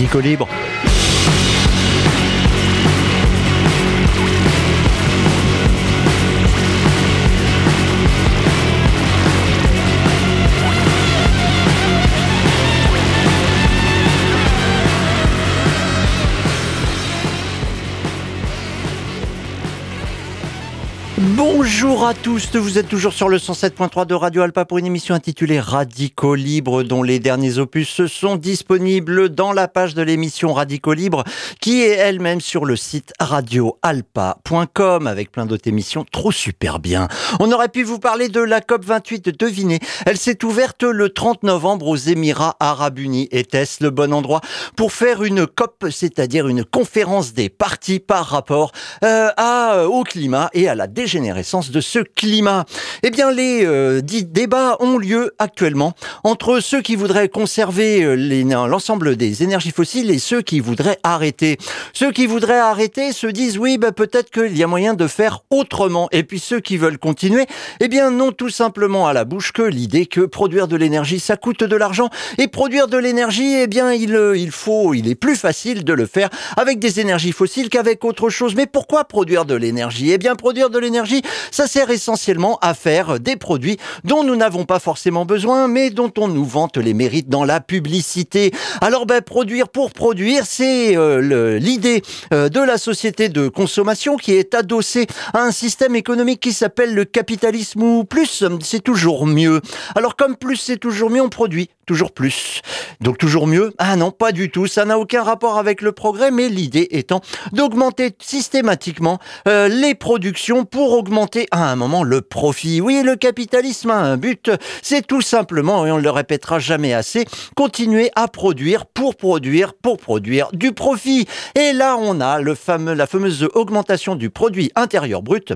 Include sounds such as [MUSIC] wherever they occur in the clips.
Radicaux Libre. Bonjour à tous, vous êtes toujours sur le 107.3 de Radio Alpa pour une émission intitulée Radicaux Libre dont les derniers opus sont disponibles dans la page de l'émission Radicaux Libre qui est elle-même sur le site radioalpa.com avec plein d'autres émissions trop super bien. On aurait pu vous parler de la COP28, devinez, elle s'est ouverte le 30 novembre aux Émirats Arabes Unis. Était-ce le bon endroit pour faire une COP, c'est-à-dire une conférence des partis par rapport euh, au climat et à la dégénérescence de ce climat. Eh bien, les euh, dix débats ont lieu actuellement entre ceux qui voudraient conserver euh, l'ensemble des énergies fossiles et ceux qui voudraient arrêter. Ceux qui voudraient arrêter se disent oui, bah, peut-être qu'il y a moyen de faire autrement. Et puis ceux qui veulent continuer, eh bien, n'ont tout simplement à la bouche que l'idée que produire de l'énergie, ça coûte de l'argent. Et produire de l'énergie, eh bien, il, euh, il faut, il est plus facile de le faire avec des énergies fossiles qu'avec autre chose. Mais pourquoi produire de l'énergie? Eh bien, produire de l'énergie ça sert essentiellement à faire des produits dont nous n'avons pas forcément besoin, mais dont on nous vante les mérites dans la publicité. Alors, ben, produire pour produire, c'est euh, l'idée euh, de la société de consommation qui est adossée à un système économique qui s'appelle le capitalisme ou plus, c'est toujours mieux. Alors, comme plus c'est toujours mieux, on produit toujours plus. Donc toujours mieux? Ah non, pas du tout. Ça n'a aucun rapport avec le progrès, mais l'idée étant d'augmenter systématiquement euh, les productions pour augmenter à un moment le profit. Oui, le capitalisme a un but, c'est tout simplement, et on ne le répétera jamais assez, continuer à produire pour produire pour produire du profit. Et là, on a la fameuse augmentation du produit intérieur brut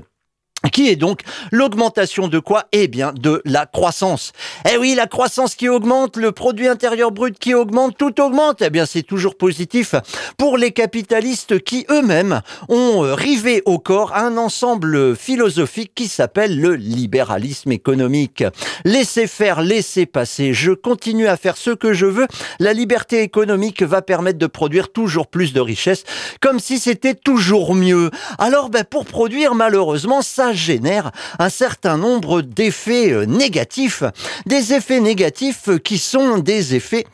qui est donc l'augmentation de quoi? Eh bien, de la croissance. Eh oui, la croissance qui augmente, le produit intérieur brut qui augmente, tout augmente. Eh bien, c'est toujours positif pour les capitalistes qui eux-mêmes ont euh, rivé au corps un ensemble philosophique qui s'appelle le libéralisme économique. Laissez faire, laissez passer. Je continue à faire ce que je veux. La liberté économique va permettre de produire toujours plus de richesses, comme si c'était toujours mieux. Alors, ben, pour produire, malheureusement, ça génère un certain nombre d'effets euh, négatifs, des effets négatifs qui sont des effets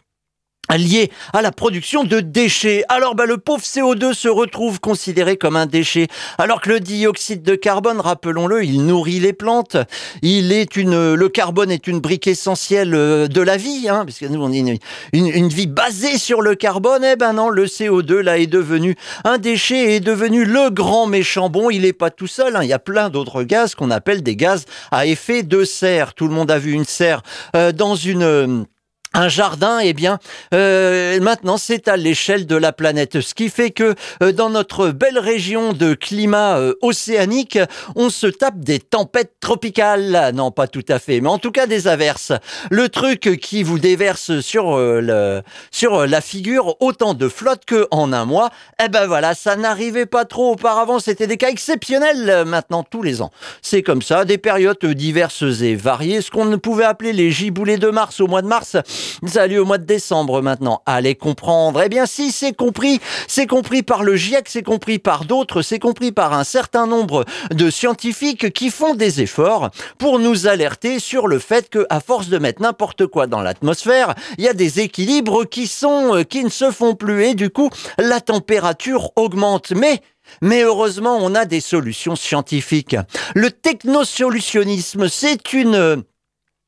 lié à la production de déchets. Alors bah, le pauvre CO2 se retrouve considéré comme un déchet, alors que le dioxyde de carbone, rappelons-le, il nourrit les plantes. Il est une, le carbone est une brique essentielle euh, de la vie, hein, parce que nous on est une, vie basée sur le carbone. Eh ben non, le CO2 là est devenu un déchet, est devenu le grand méchant. Bon, il n'est pas tout seul. Hein. il y a plein d'autres gaz qu'on appelle des gaz à effet de serre. Tout le monde a vu une serre euh, dans une un jardin, eh bien, euh, maintenant c'est à l'échelle de la planète. Ce qui fait que euh, dans notre belle région de climat euh, océanique, on se tape des tempêtes tropicales. Non, pas tout à fait, mais en tout cas des averses. Le truc qui vous déverse sur le sur la figure autant de flotte que en un mois. Eh ben voilà, ça n'arrivait pas trop auparavant. C'était des cas exceptionnels. Maintenant, tous les ans, c'est comme ça. Des périodes diverses et variées. Ce qu'on pouvait appeler les giboulées de mars au mois de mars. Ça a au mois de décembre maintenant. Allez comprendre. Eh bien, si c'est compris, c'est compris par le GIEC, c'est compris par d'autres, c'est compris par un certain nombre de scientifiques qui font des efforts pour nous alerter sur le fait que, à force de mettre n'importe quoi dans l'atmosphère, il y a des équilibres qui sont, euh, qui ne se font plus et du coup, la température augmente. Mais mais heureusement, on a des solutions scientifiques. Le technosolutionnisme, c'est une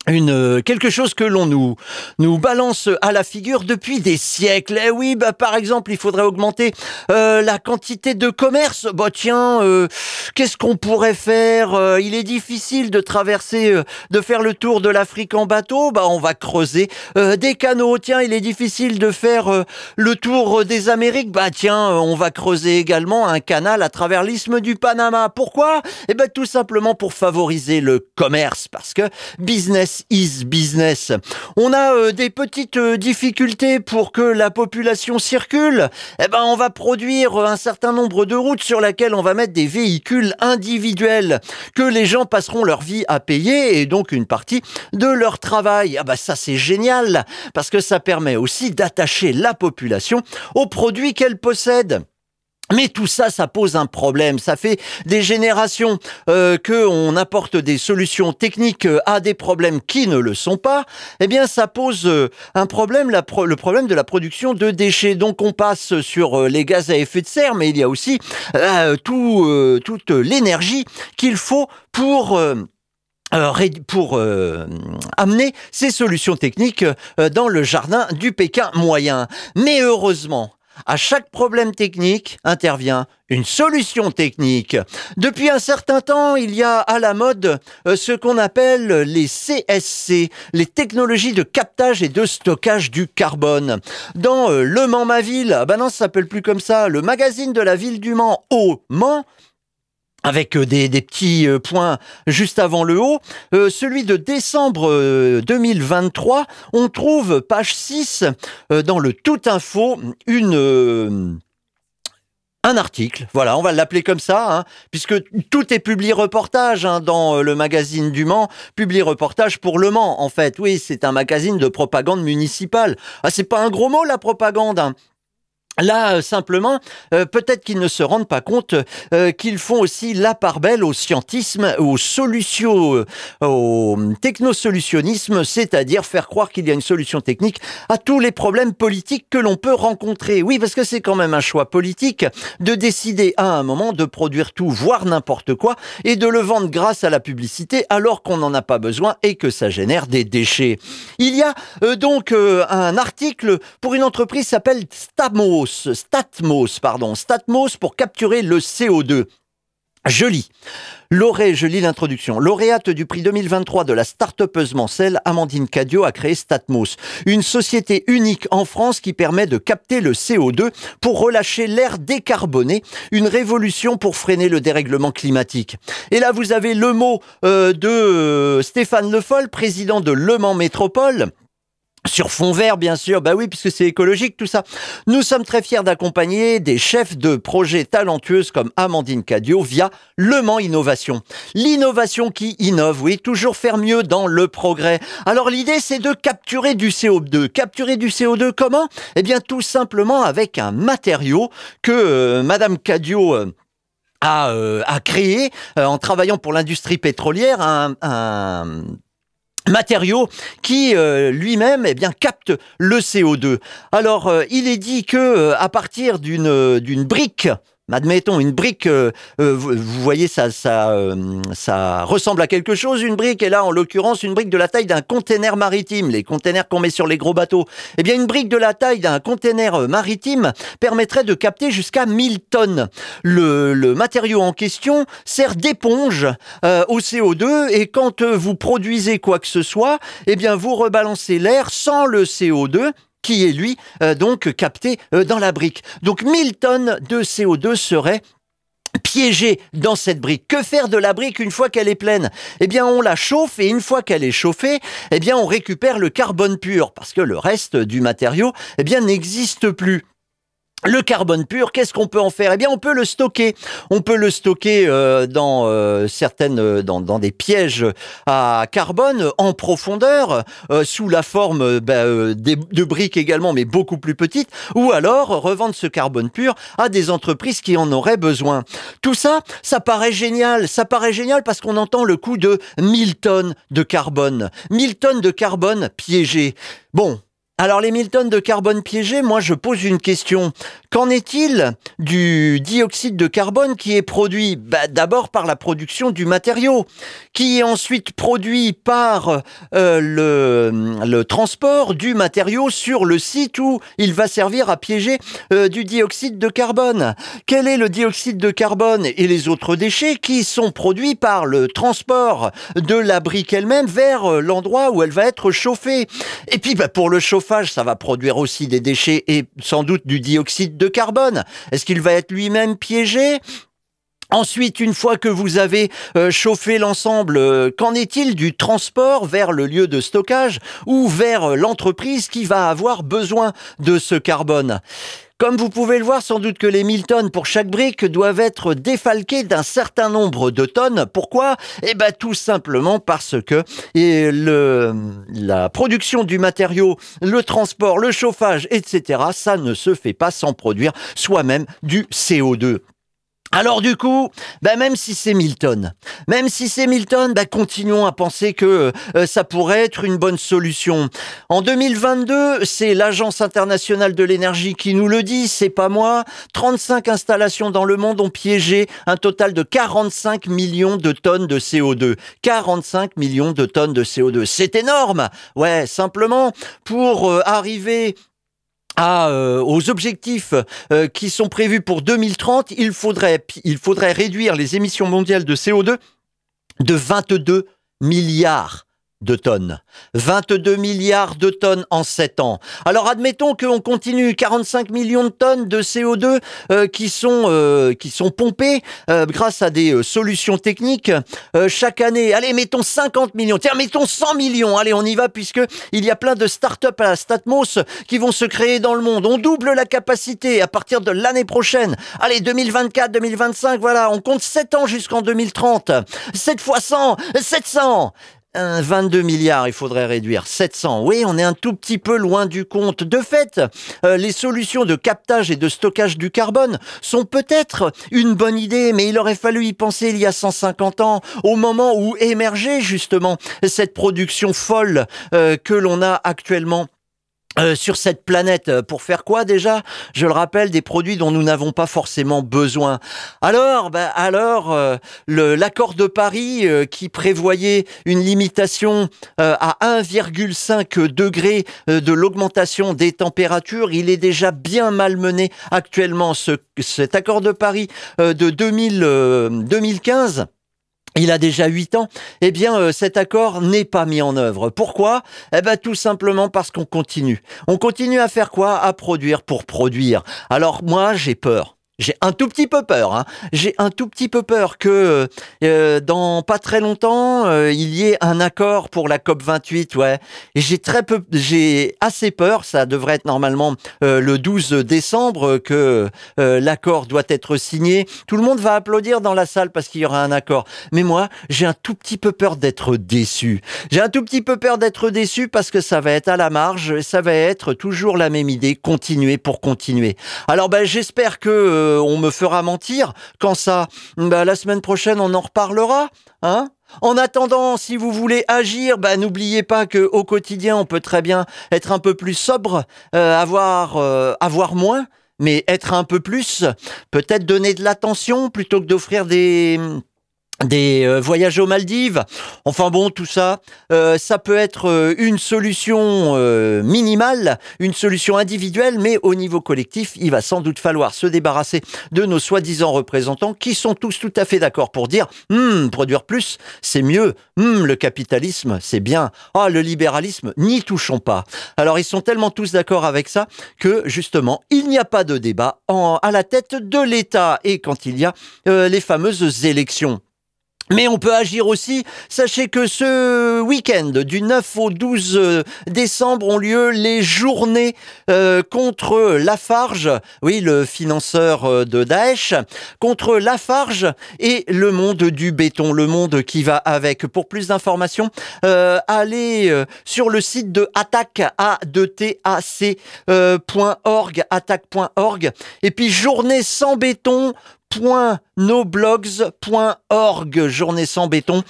une euh, quelque chose que l'on nous nous balance à la figure depuis des siècles. Eh oui, bah par exemple, il faudrait augmenter euh, la quantité de commerce. Bah tiens, euh, qu'est-ce qu'on pourrait faire Il est difficile de traverser, de faire le tour de l'Afrique en bateau. Bah on va creuser des canaux. Tiens, il est difficile de faire le tour des Amériques. Bah tiens, on va creuser également un canal à travers l'isthme du Panama. Pourquoi? Eh ben tout simplement pour favoriser le commerce, parce que business Less is business. On a euh, des petites euh, difficultés pour que la population circule. Eh ben, on va produire un certain nombre de routes sur lesquelles on va mettre des véhicules individuels que les gens passeront leur vie à payer et donc une partie de leur travail. Ah bah ça c'est génial parce que ça permet aussi d'attacher la population aux produits qu'elle possède. Mais tout ça, ça pose un problème. Ça fait des générations euh, que on apporte des solutions techniques euh, à des problèmes qui ne le sont pas. Eh bien, ça pose euh, un problème, le problème de la production de déchets. Donc, on passe sur euh, les gaz à effet de serre, mais il y a aussi tout, toute l'énergie qu'il faut pour amener ces solutions techniques dans le jardin du Pékin moyen. Mais heureusement, à chaque problème technique intervient une solution technique. Depuis un certain temps, il y a à la mode euh, ce qu'on appelle les CSC, les technologies de captage et de stockage du carbone. Dans euh, Le Mans Ma Ville, ah ben non, ça s'appelle plus comme ça, le magazine de la ville du Mans au Mans, avec euh, des, petits euh, points juste avant le haut. Euh, celui de décembre 2023, on trouve page 6 dans le Tout Info une un article, voilà, on va l'appeler comme ça, hein, puisque tout est publié reportage hein, dans le magazine du Mans, publié reportage pour Le Mans, en fait. Oui, c'est un magazine de propagande municipale. Ah, c'est pas un gros mot la propagande. Hein. Là, euh, simplement, euh, peut-être qu'ils ne se rendent pas compte euh, qu'ils font aussi la part belle au scientisme, au au technosolutionnisme, c'est-à-dire faire croire qu'il y a une solution technique à tous les problèmes politiques que l'on peut rencontrer. Oui, parce que c'est quand même un choix politique de décider à un moment de produire tout, voire n'importe quoi, et de le vendre grâce à la publicité alors qu'on n'en a pas besoin et que ça génère des déchets. Il y a donc un article pour une entreprise s'appelle Statmos, pardon, Statmos pour capturer le CO2. Je lis. je lis l'introduction. Lauréate du prix 2023 de la Mancel, Amandine Cadio a créé Statmos, une société unique en France qui permet de capter le CO2 pour relâcher l'air décarboné, une révolution pour freiner le dérèglement climatique. Et là, vous avez le mot euh, de euh, Stéphane Le Foll, président de Le Mans Métropole sur fond vert, bien sûr, bah oui, puisque c'est écologique tout ça. Nous sommes très fiers d'accompagner des chefs de projets talentueuses comme Amandine Cadio via Le Mans Innovation. L'innovation qui innove, oui, toujours faire mieux dans le progrès. Alors l'idée, c'est de capturer du CO2. Capturer du CO2 comment? Eh bien, tout simplement avec un matériau que euh, Madame Cadio... Euh, a, euh, a, créé en travaillant pour l'industrie pétrolière un, un matériau qui euh, lui-même eh bien capte le CO2. Alors euh, il est dit que euh, à partir d'une d'une brique Admettons une brique, euh, euh, vous, voyez ça, ça, euh, ça ressemble à quelque chose une brique, et là en l'occurrence une brique de la taille d'un conteneur maritime, les containers qu'on met sur les gros bateaux. Eh bien une brique de la taille d'un conteneur maritime permettrait de capter jusqu'à 1000 tonnes. Le, le matériau en question sert d'éponge au CO2 et quand vous produisez quoi que ce soit, eh bien vous rebalancez l'air sans le CO2 qui est lui euh, donc capté euh, dans la brique. Donc 1000 tonnes de CO2 seraient piégées dans cette brique. Que faire de la brique une fois qu'elle est pleine? Eh bien, on la chauffe et une fois qu'elle est chauffée, eh bien, on récupère le carbone pur parce que le reste du matériau, eh bien, n'existe plus. Le carbone pur, qu'est-ce qu'on peut en faire? Eh bien, on peut le stocker. On peut le stocker euh, dans euh, certaines, euh, dans, dans, des pièges à carbone en profondeur, sous la forme bah, de briques également, mais beaucoup plus petites, ou alors revendre ce carbone pur à des entreprises qui en auraient besoin. Tout ça, ça paraît génial. Ça paraît génial parce qu'on entend le coût de 1000 tonnes de carbone. 1000 tonnes de carbone piégées. Bon, alors les 1000 tonnes de carbone piégé, moi je pose une question. Qu'en est-il du dioxyde de carbone qui est produit bah, d'abord par la production du matériau, qui est ensuite produit par euh, le, transport du matériau sur le site où il va servir à piéger euh, du dioxyde de carbone? Quel est le dioxyde de carbone et les autres déchets qui sont produits par le transport de la brique elle-même vers euh, l'endroit où elle va être chauffée? Et puis bah, pour le chauffer, ça va produire aussi des déchets et sans doute du dioxyde de carbone. Est-ce qu'il va être lui-même piégé? Ensuite, une fois que vous avez euh, chauffé l'ensemble, euh, qu'en est-il du transport vers le lieu de stockage ou vers euh, l'entreprise qui va avoir besoin de ce carbone? Comme vous pouvez le voir, sans doute que les 1000 tonnes pour chaque brique doivent être défalquées d'un certain nombre de tonnes. Pourquoi? Eh bien tout simplement parce que la production du matériau, le transport, le chauffage, etc., ça ne se fait pas sans produire soi-même du CO2. Alors du coup, bah même si c'est Milton, même si c'est Milton, bah continuons à penser que euh, ça pourrait être une bonne solution. En 2022, c'est l'Agence internationale de l'énergie qui nous le dit, c'est pas moi. 35 installations dans le monde ont piégé un total de 45 millions de tonnes de CO2. 45 millions de tonnes de CO2. C'est énorme. Ouais, simplement pour euh, arriver à, euh, aux objectifs euh, qui sont prévus pour 2030, il faudrait, il faudrait réduire les émissions mondiales de CO2 de 22 milliards de tonnes. 22 milliards de tonnes en 7 ans. Alors admettons qu'on continue 45 millions de tonnes de CO2 euh, qui sont euh, qui sont pompées euh, grâce à des solutions techniques chaque année. Allez, mettons 50 millions. Tiens, mettons 100 millions. Allez, on y va puisque il y a plein de start-up à la Statmos qui vont se créer dans le monde. On double la capacité à partir de l'année prochaine. Allez, 2024, 2025, voilà, on compte 7 ans jusqu'en 2030. 7 fois 100, 700. 22 milliards, il faudrait réduire 700. Oui, on est un tout petit peu loin du compte. De fait, euh, les solutions de captage et de stockage du carbone sont peut-être une bonne idée, mais il aurait fallu y penser il y a 150 ans, au moment où émergeait justement cette production folle euh, que l'on a actuellement euh, sur cette planète euh, pour faire quoi déjà? Je le rappelle, des produits dont nous n'avons pas forcément besoin. Alors, ben alors, euh, l'accord de Paris qui prévoyait une limitation à 1,5 degré de l'augmentation des températures, il est déjà bien malmené actuellement. Ce, cet accord de Paris de 2000, 2015 il a déjà 8 ans, eh bien euh, cet accord n'est pas mis en œuvre. Pourquoi? Eh ben tout simplement parce qu'on continue. On continue à faire quoi? À produire pour produire. Alors moi j'ai peur. J'ai un tout petit peu peur. Hein. J'ai un tout petit peu peur que euh, dans pas très longtemps euh, il y ait un accord pour la COP 28. Ouais. J'ai très peu, j'ai assez peur. Ça devrait être normalement euh, le 12 décembre que l'accord doit être signé. Tout le monde va applaudir dans la salle parce qu'il y aura un accord. Mais moi, j'ai un tout petit peu peur d'être déçu. J'ai un tout petit peu peur d'être déçu parce que ça va être à la marge. Ça va être toujours la même idée. Continuer pour continuer. Alors ben j'espère que euh, on me fera mentir. Quand ça, bah, la semaine prochaine, on en reparlera. Hein? En attendant, si vous voulez agir, bah, n'oubliez pas que au quotidien, on peut très bien être un peu plus sobre, euh, avoir, euh, avoir moins, mais être un peu plus. Peut-être donner de l'attention plutôt que d'offrir des des euh, voyages aux Maldives. Enfin bon, tout ça, euh, ça peut être euh, une solution minimale, une solution individuelle, mais au niveau collectif, il va sans doute falloir se débarrasser de nos soi-disant représentants qui sont tous tout à fait d'accord pour dire hmm, produire plus, c'est mieux. Hmm, le capitalisme, c'est bien. Ah, le libéralisme, n'y touchons pas. Alors ils sont tellement tous d'accord avec ça que justement, il n'y a pas de débat en, à la tête de l'État et quand il y a les fameuses élections. Mais on peut agir aussi. Sachez que ce week-end, du 9 au 12 euh, décembre, ont lieu les journées euh, contre Lafarge, oui, le financeur euh, de Daesh, contre Lafarge et le monde du béton, le monde qui va avec. Pour plus d'informations, allez sur le site de attaque a attaque.org, et puis journée sans béton noblogs.org, journée sans béton.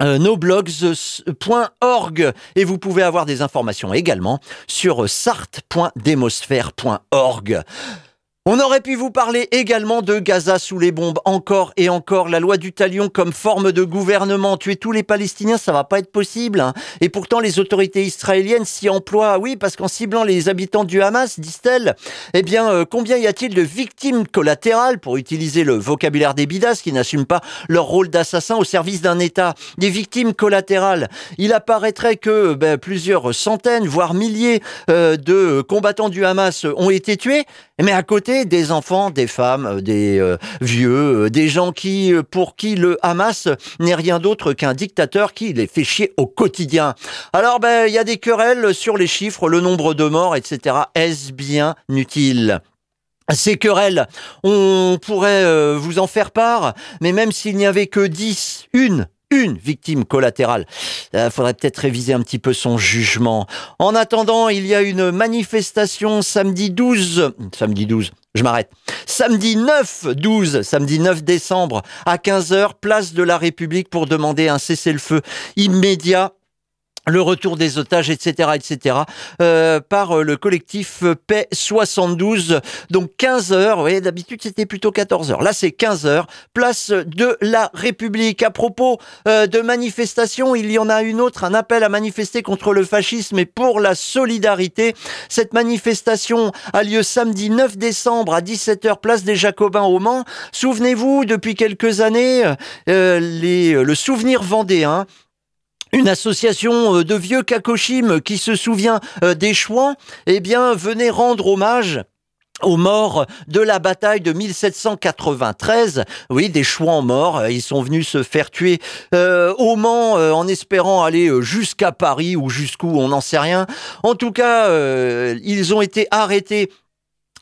noblogs.org et vous pouvez avoir des informations également sur sart.demosphère.org. On aurait pu vous parler également de Gaza sous les bombes, encore et encore. La loi du talion comme forme de gouvernement. Tuer tous les Palestiniens, ça va pas être possible. Hein. Et pourtant, les autorités israéliennes s'y emploient. Oui, parce qu'en ciblant les habitants du Hamas, disent-elles, eh bien, euh, combien y a-t-il de victimes collatérales, pour utiliser le vocabulaire des bidas, qui n'assument pas leur rôle d'assassin au service d'un État? Des victimes collatérales. Il apparaîtrait que ben, plusieurs centaines, voire milliers euh, de combattants du Hamas ont été tués. Mais à côté, des enfants, des femmes, euh, des euh, vieux, euh, des gens qui, pour qui le Hamas n'est rien d'autre qu'un dictateur qui les fait chier au quotidien. Alors, ben, il y a des querelles sur les chiffres, le nombre de morts, etc. Est-ce bien utile? Ces querelles, on pourrait vous en faire part, mais même s'il n'y avait que 10, une une victime collatérale. Il euh, faudrait peut-être réviser un petit peu son jugement. En attendant, il y a une manifestation samedi 12, samedi 12, je m'arrête. Samedi 9 12, samedi 9 décembre à 15h, place de la République pour demander un cessez-le-feu immédiat le retour des otages, etc., etc., euh, par euh, le collectif Paix 72. Donc 15 heures, oui, d'habitude c'était plutôt 14 heures. Là c'est 15 heures, place de la République. À propos euh, de manifestations, il y en a une autre, un appel à manifester contre le fascisme et pour la solidarité. Cette manifestation a lieu samedi 9 décembre à 17h, place des Jacobins au Mans. Souvenez-vous, depuis quelques années, le souvenir vendéen une association euh, de vieux Kakoshim qui se souvient euh, des Chouans, eh bien, venait rendre hommage aux morts de la bataille de 1793. Oui, des chouans morts. Ils sont venus se faire tuer euh, au Mans en espérant aller jusqu'à Paris ou jusqu'où, on n'en sait rien. En tout cas, ils ont été arrêtés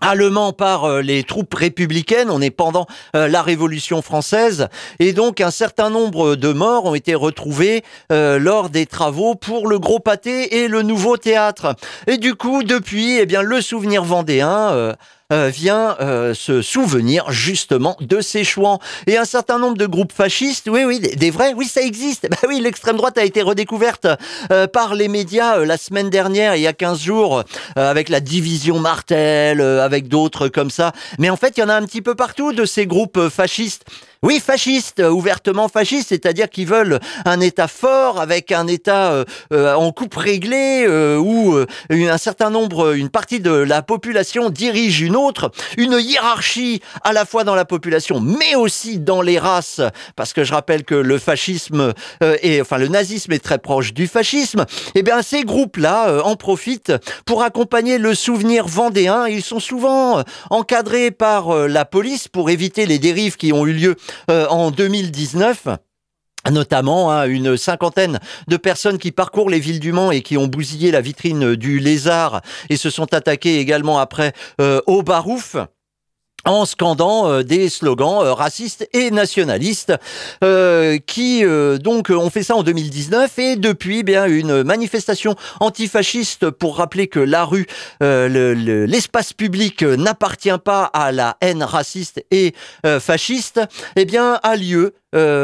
allemand par euh, les troupes républicaines. On est pendant euh, la Révolution française. Et donc, un certain nombre de morts ont été retrouvés euh, lors des travaux pour le Gros Pâté et le Nouveau Théâtre. Et du coup, depuis, eh bien, le souvenir vendéen vient euh, se souvenir justement de ces chouans. Et un certain nombre de groupes fascistes, oui, oui, des, vrais, oui, ça existe. [LAUGHS] Bah oui, l'extrême droite a été redécouverte euh, par les médias la semaine dernière, il y a 15 jours, avec la division Martel, avec d'autres comme ça. Mais en fait, il y en a un petit peu partout de ces groupes fascistes. Oui, fascistes, ouvertement fascistes, c'est-à-dire qu'ils veulent un État fort avec un État en coupe réglée où un certain nombre, une partie de la population dirige une autre, une hiérarchie à la fois dans la population, mais aussi dans les races, parce que je rappelle que le fascisme euh, et enfin le nazisme est très proche du fascisme. Eh bien, ces groupes-là euh, en profitent pour accompagner le souvenir vendéen. Ils sont souvent euh, encadrés par la police pour éviter les dérives qui ont eu lieu en 2019 notamment hein, une cinquantaine de personnes qui parcourent les villes du Mans et qui ont bousillé la vitrine du Lézard et se sont attaquées également après euh, au Barouf en scandant euh, des slogans euh, racistes et nationalistes euh, qui donc ont fait ça en 2019 et depuis eh bien une manifestation antifasciste pour rappeler que la rue l'espace public n'appartient pas à la haine raciste et fasciste eh bien a lieu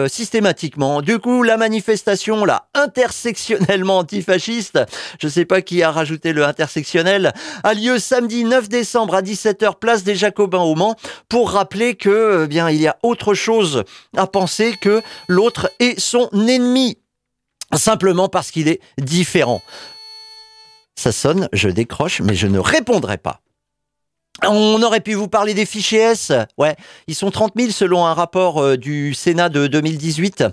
systématiquement. Du coup, la manifestation, là, intersectionnellement antifasciste, je ne sais pas qui a rajouté le intersectionnel, a lieu samedi 9 décembre à 17h, place des Jacobins au Mans pour rappeler que, eh bien, il y a autre chose à penser que l'autre est son ennemi. Simplement parce qu'il est différent. Ça sonne, je décroche, mais je ne répondrai pas. On aurait pu vous parler des fichiers S. Ouais, ils sont 30 000 selon un rapport euh, du Sénat de 2018.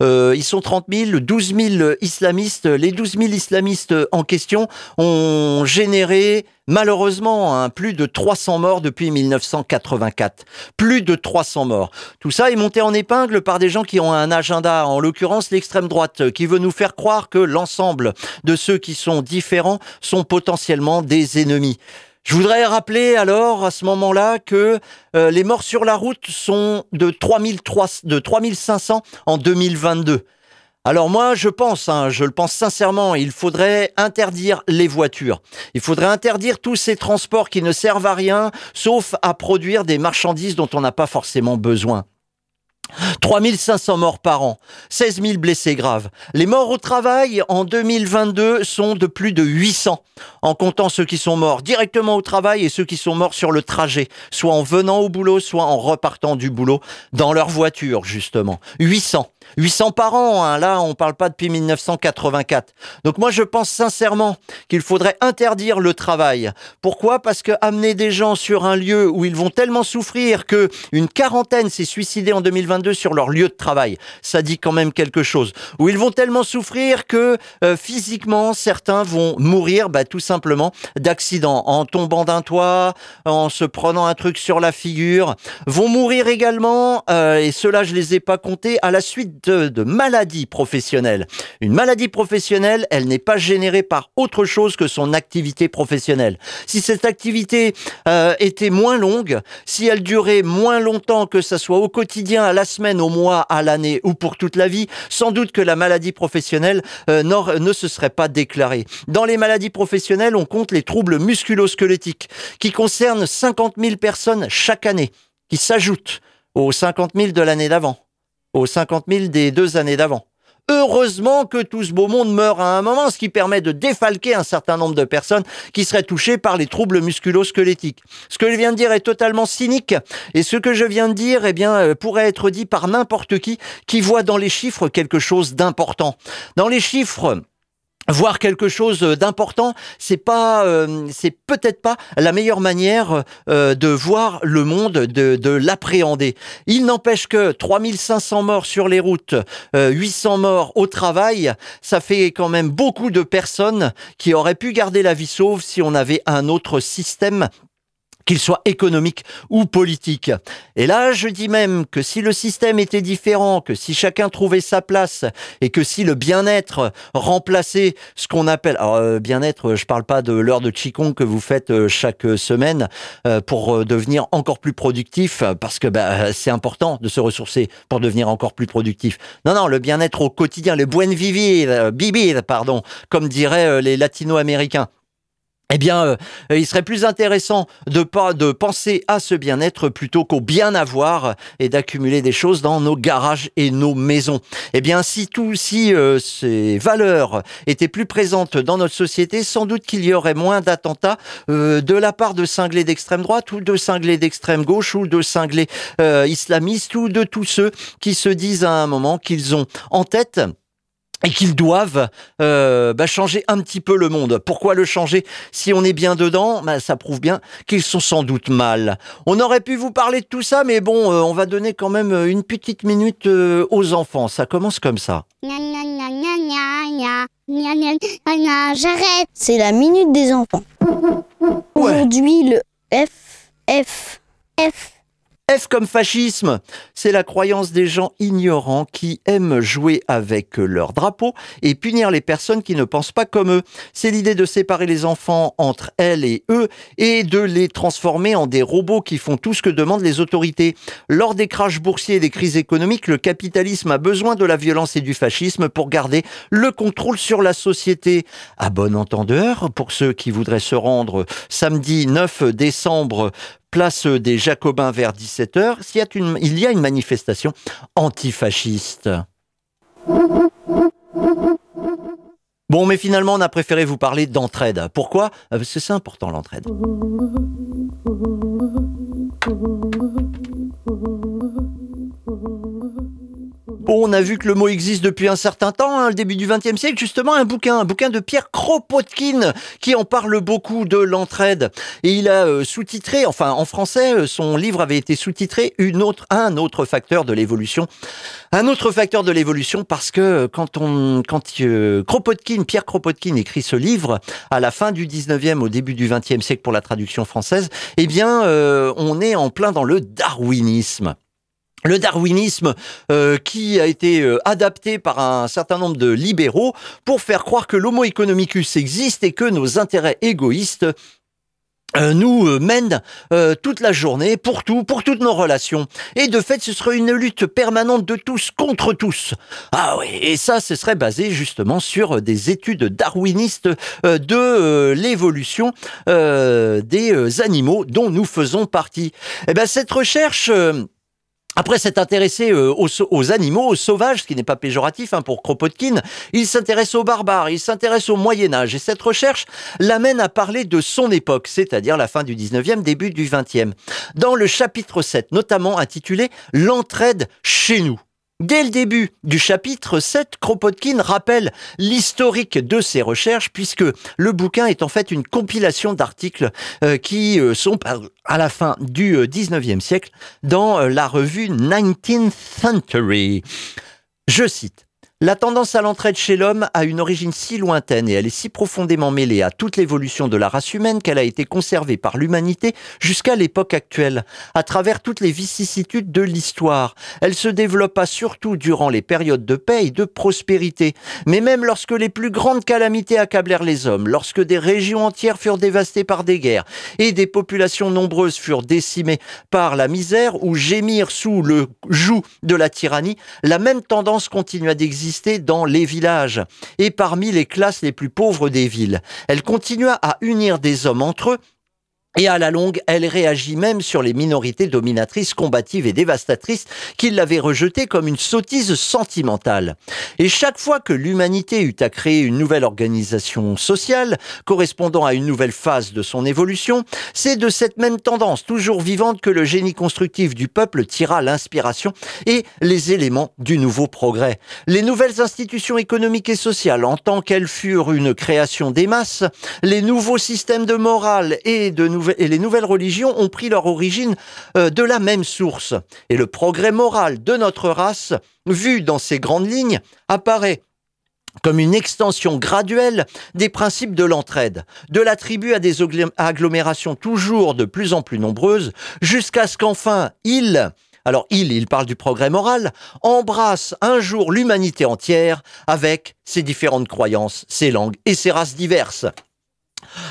Euh, ils sont 30 000, 12 000 islamistes. Les 12 000 islamistes en question ont généré malheureusement hein, plus de 300 morts depuis 1984. Plus de 300 morts. Tout ça est monté en épingle par des gens qui ont un agenda, en l'occurrence l'extrême droite, qui veut nous faire croire que l'ensemble de ceux qui sont différents sont potentiellement des ennemis. Je voudrais rappeler alors à ce moment-là que euh, les morts sur la route sont de 3300, de 3500 en 2022. Alors moi, je pense, hein, je le pense sincèrement, il faudrait interdire les voitures. Il faudrait interdire tous ces transports qui ne servent à rien, sauf à produire des marchandises dont on n'a pas forcément besoin. 3500 morts par an, 16 000 blessés graves. Les morts au travail en 2022 sont de plus de 800, en comptant ceux qui sont morts directement au travail et ceux qui sont morts sur le trajet, soit en venant au boulot, soit en repartant du boulot, dans leur voiture justement. 800. 800 par an, hein. là on ne parle pas depuis 1984. Donc moi je pense sincèrement qu'il faudrait interdire le travail. Pourquoi? Parce que amener des gens sur un lieu où ils vont tellement souffrir que une quarantaine s'est suicidée en 2022 sur leur lieu de travail, ça dit quand même quelque chose. Où ils vont tellement souffrir que euh, physiquement certains vont mourir bah, tout simplement simplement d'accidents, en tombant d'un toit, en se prenant un truc sur la figure, vont mourir également, euh, et cela je les ai pas comptés, à la suite de, maladies professionnelles. Une maladie professionnelle, elle n'est pas générée par autre chose que son activité professionnelle. Si cette activité euh, était moins longue, si elle durait moins longtemps que ça soit au quotidien, à la semaine, au mois, à l'année ou pour toute la vie, sans doute que la maladie professionnelle euh, ne se serait pas déclarée. Dans les maladies professionnelles, on compte les troubles musculo-squelettiques qui concernent 50 000 personnes chaque année, qui s'ajoutent aux 50 000 de l'année d'avant, aux 50 000 des deux années d'avant. Heureusement que tout ce beau monde meurt à un moment, ce qui permet de défalquer un certain nombre de personnes qui seraient touchées par les troubles musculo-squelettiques. Ce que je viens de dire est totalement cynique, et ce que je viens de dire, eh bien, euh, pourrait être dit par n'importe qui qui voit dans les chiffres quelque chose d'important. Dans les chiffres, voir quelque chose d'important, c'est pas, euh, c'est peut-être pas la meilleure manière euh, de voir le monde, de, de l'appréhender. Il n'empêche que 3500 morts sur les routes, 800 euh, morts au travail, ça fait quand même beaucoup de personnes qui auraient pu garder la vie sauve si on avait un autre système qu'il soit économique ou politique. Et là, je dis même que si le système était différent, que si chacun trouvait sa place et que si le bien-être remplaçait ce qu'on appelle alors euh, bien-être, je parle pas de l'heure de qigong que vous faites euh, chaque semaine euh, pour devenir encore plus productif parce que bah, c'est important de se ressourcer pour devenir encore plus productif. Non non, le bien-être au quotidien, le buen vivir, vivir pardon, comme diraient les latino-américains eh bien, euh, il serait plus intéressant de pas de penser à ce bien-être plutôt qu'au bien avoir et d'accumuler des choses dans nos garages et nos maisons. Eh bien, si tout, si euh, ces valeurs étaient plus présentes dans notre société, sans doute qu'il y aurait moins d'attentats euh, de la part de cinglés d'extrême droite ou de cinglés d'extrême gauche ou de cinglés islamistes ou de tous ceux qui se disent à un moment qu'ils ont en tête et qu'ils doivent euh, bah, changer un petit peu le monde. Pourquoi le changer Si on est bien dedans, bah, ça prouve bien qu'ils sont sans doute mal. On aurait pu vous parler de tout ça, mais bon, euh, on va donner quand même une petite minute euh, aux enfants. Ça commence comme ça. J'arrête. C'est la minute des enfants. Aujourd'hui, le F, F, F F comme fascisme, c'est la croyance des gens ignorants qui aiment jouer avec leur drapeau et punir les personnes qui ne pensent pas comme eux. C'est l'idée de séparer les enfants entre elles et eux et de les transformer en des robots qui font tout ce que demandent les autorités. Lors des crashs boursiers et des crises économiques, le capitalisme a besoin de la violence et du fascisme pour garder le contrôle sur la société. À bon entendeur, pour ceux qui voudraient se rendre samedi 9 décembre place des Jacobins vers 17h, il y a une manifestation antifasciste. Bon, mais finalement, on a préféré vous parler d'entraide. Pourquoi? Parce que c'est important l'entraide. On a vu que le mot existe depuis un certain temps, hein, le début du XXe siècle, justement, un bouquin, un bouquin de Pierre Kropotkin qui en parle beaucoup de l'entraide. Et il a euh, sous-titré, enfin en français, euh, son livre avait été sous-titré une autre, un autre facteur de l'évolution. Un autre facteur de l'évolution parce que euh, quand on, quand Kropotkin, Pierre Kropotkin écrit ce livre à la fin du 19e, au début du 20e siècle pour la traduction française, eh bien, on est en plein dans le darwinisme le darwinisme euh, qui a été euh, adapté par un certain nombre de libéraux pour faire croire que l'homo economicus existe et que nos intérêts égoïstes euh, nous mènent toute la journée pour tout, pour toutes nos relations. Et de fait, ce serait une lutte permanente de tous contre tous. Ah oui, et ça, ce serait basé justement sur des études darwinistes de l'évolution des animaux dont nous faisons partie. Eh ben, cette recherche après s'être intéressé euh, aux, animaux, aux sauvages, ce qui n'est pas péjoratif hein, pour Kropotkin, il s'intéresse aux barbares, il s'intéresse au Moyen Âge. Et cette recherche l'amène à parler de son époque, c'est-à-dire la fin du 19e, début du 20e. Dans le chapitre 7, notamment intitulé L'entraide chez nous. Dès le début du chapitre 7, Kropotkin rappelle l'historique de ses recherches puisque le bouquin est en fait une compilation d'articles euh, qui euh, sont à la fin du 19e euh, siècle dans la revue 19th Century. Je cite La tendance à l'entraide chez l'homme a une origine si lointaine et elle est si profondément mêlée à toute l'évolution de la race humaine qu'elle a été conservée par l'humanité jusqu'à l'époque actuelle, à travers toutes les vicissitudes de l'histoire. Elle se développa surtout durant les périodes de paix et de prospérité. Mais même lorsque les plus grandes calamités accablèrent les hommes, lorsque des régions entières furent dévastées par des guerres et des populations nombreuses furent décimées par la misère ou gémirent sous le joug de la tyrannie, la même tendance continua d'exister dans les villages et parmi les classes les plus pauvres des villes. Elle continua à unir des hommes entre eux et à la longue, elle réagit même sur les minorités dominatrices, combatives et dévastatrices qui l'avaient rejetée comme une sottise sentimentale. Et chaque fois que l'humanité eut à créer une nouvelle organisation sociale, correspondant à une nouvelle phase de son évolution, c'est de cette même tendance toujours vivante que le génie constructif du peuple tira l'inspiration et les éléments du nouveau progrès. Les nouvelles institutions économiques et sociales, en tant qu'elles furent une création des masses, les nouveaux systèmes de morale et de et les nouvelles religions ont pris leur origine euh, de la même source. Et le progrès moral de notre race, vu dans ces grandes lignes, apparaît comme une extension graduelle des principes de l'entraide, de la tribu à des agglomérations toujours de plus en plus nombreuses, jusqu'à ce qu'enfin il, alors il, il parle du progrès moral, embrasse un jour l'humanité entière avec ses différentes croyances, ses langues et ses races diverses.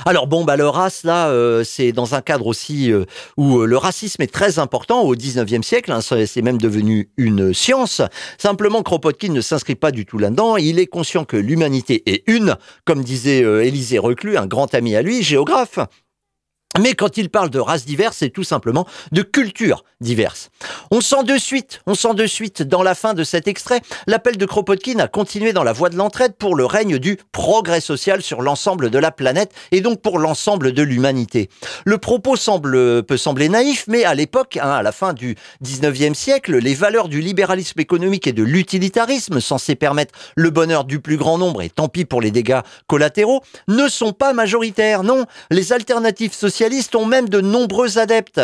Alors bon, bah le race là, euh, c'est dans un cadre aussi euh, où euh, le racisme est très important au 19e siècle. Hein, c'est même devenu une science. Simplement, Kropotkin ne s'inscrit pas du tout là-dedans. Il est conscient que l'humanité est une, comme disait Élisée Reclus, un grand ami à lui, géographe. Mais quand il parle de races diverses, c'est tout simplement de cultures diverses. On sent de suite, on sent de suite dans la fin de cet extrait, l'appel de Kropotkin à continuer dans la voie de l'entraide pour le règne du progrès social sur l'ensemble de la planète et donc pour l'ensemble de l'humanité. Le propos semble, peut sembler naïf, mais à l'époque, hein, à la fin du 19e siècle, les valeurs du libéralisme économique et de l'utilitarisme censés permettre le bonheur du plus grand nombre et tant pis pour les dégâts collatéraux, ne sont pas majoritaires. Non, les alternatives sociales socialistes ont même de nombreux adeptes.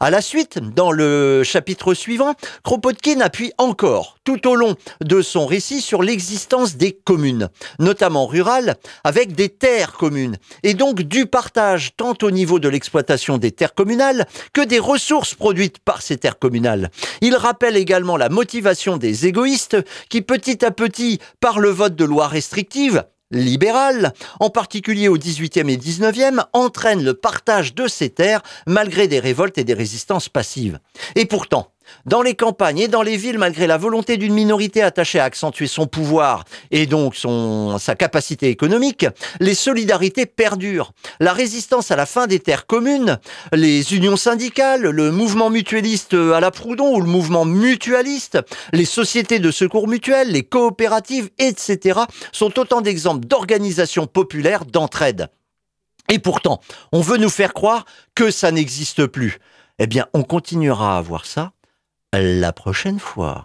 À la suite, dans le chapitre suivant, Kropotkin appuie encore tout au long de son récit sur l'existence des communes, notamment rurales, avec des terres communes, et donc du partage tant au niveau de l'exploitation des terres communales que des ressources produites par ces terres communales. Il rappelle également la motivation des égoïstes qui petit à petit, par le vote de lois restrictives, libérale, en particulier au 18e et 19e, entraîne le partage de ces terres malgré des révoltes et des résistances passives. Et pourtant, dans les campagnes et dans les villes, malgré la volonté d'une minorité attachée à accentuer son pouvoir et donc son, sa capacité économique, les solidarités perdurent. La résistance à la fin des terres communes, les unions syndicales, le mouvement mutualiste à la Proudhon ou le mouvement mutualiste, les sociétés de secours mutuels, les coopératives, etc., sont autant d'exemples d'organisations populaires d'entraide. Et pourtant, on veut nous faire croire que ça n'existe plus. Eh bien, on continuera à voir ça la prochaine fois.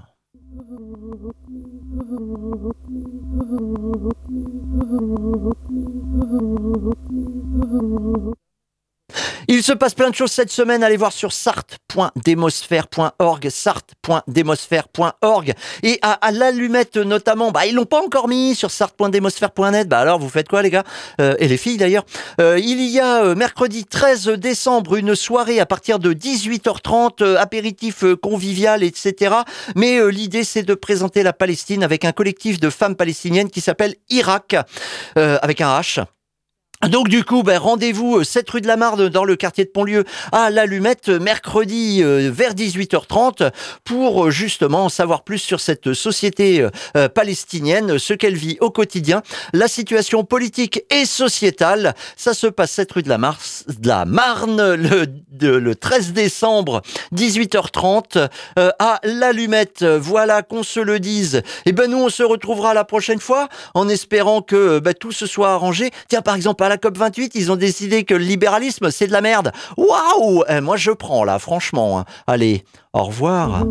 Il se passe plein de choses cette semaine. Allez voir sur sarthe.demosphère.org, sarthe.demosphère.org. Et à, l'allumette notamment, bah, ils l'ont pas encore mis sur sarthe.demosphère.net. Bah, alors, vous faites quoi, les gars? Euh, et les filles, d'ailleurs. Euh, il y a euh, mercredi 13 décembre une soirée à partir de 18h30, apéritif convivial, etc. Mais l'idée, c'est de présenter la Palestine avec un collectif de femmes palestiniennes qui s'appelle Irak, avec un H. Donc du coup, ben, rendez-vous 7 euh, rue de la Marne dans le quartier de Pontlieu à l'Allumette mercredi euh, vers 18h30 pour euh, justement savoir plus sur cette société palestinienne, ce qu'elle vit au quotidien, la situation politique et sociétale. Ça se passe 7 rue de la, de la Marne le, le 13 décembre 18h30 à l'Allumette. Voilà qu'on se le dise. Et ben nous on se retrouvera la prochaine fois en espérant que ben, tout se soit arrangé. Tiens par exemple à la COP28, ils ont décidé que le libéralisme, c'est de la merde. Waouh eh, Moi, je prends, là, franchement. Hein. Allez, au revoir.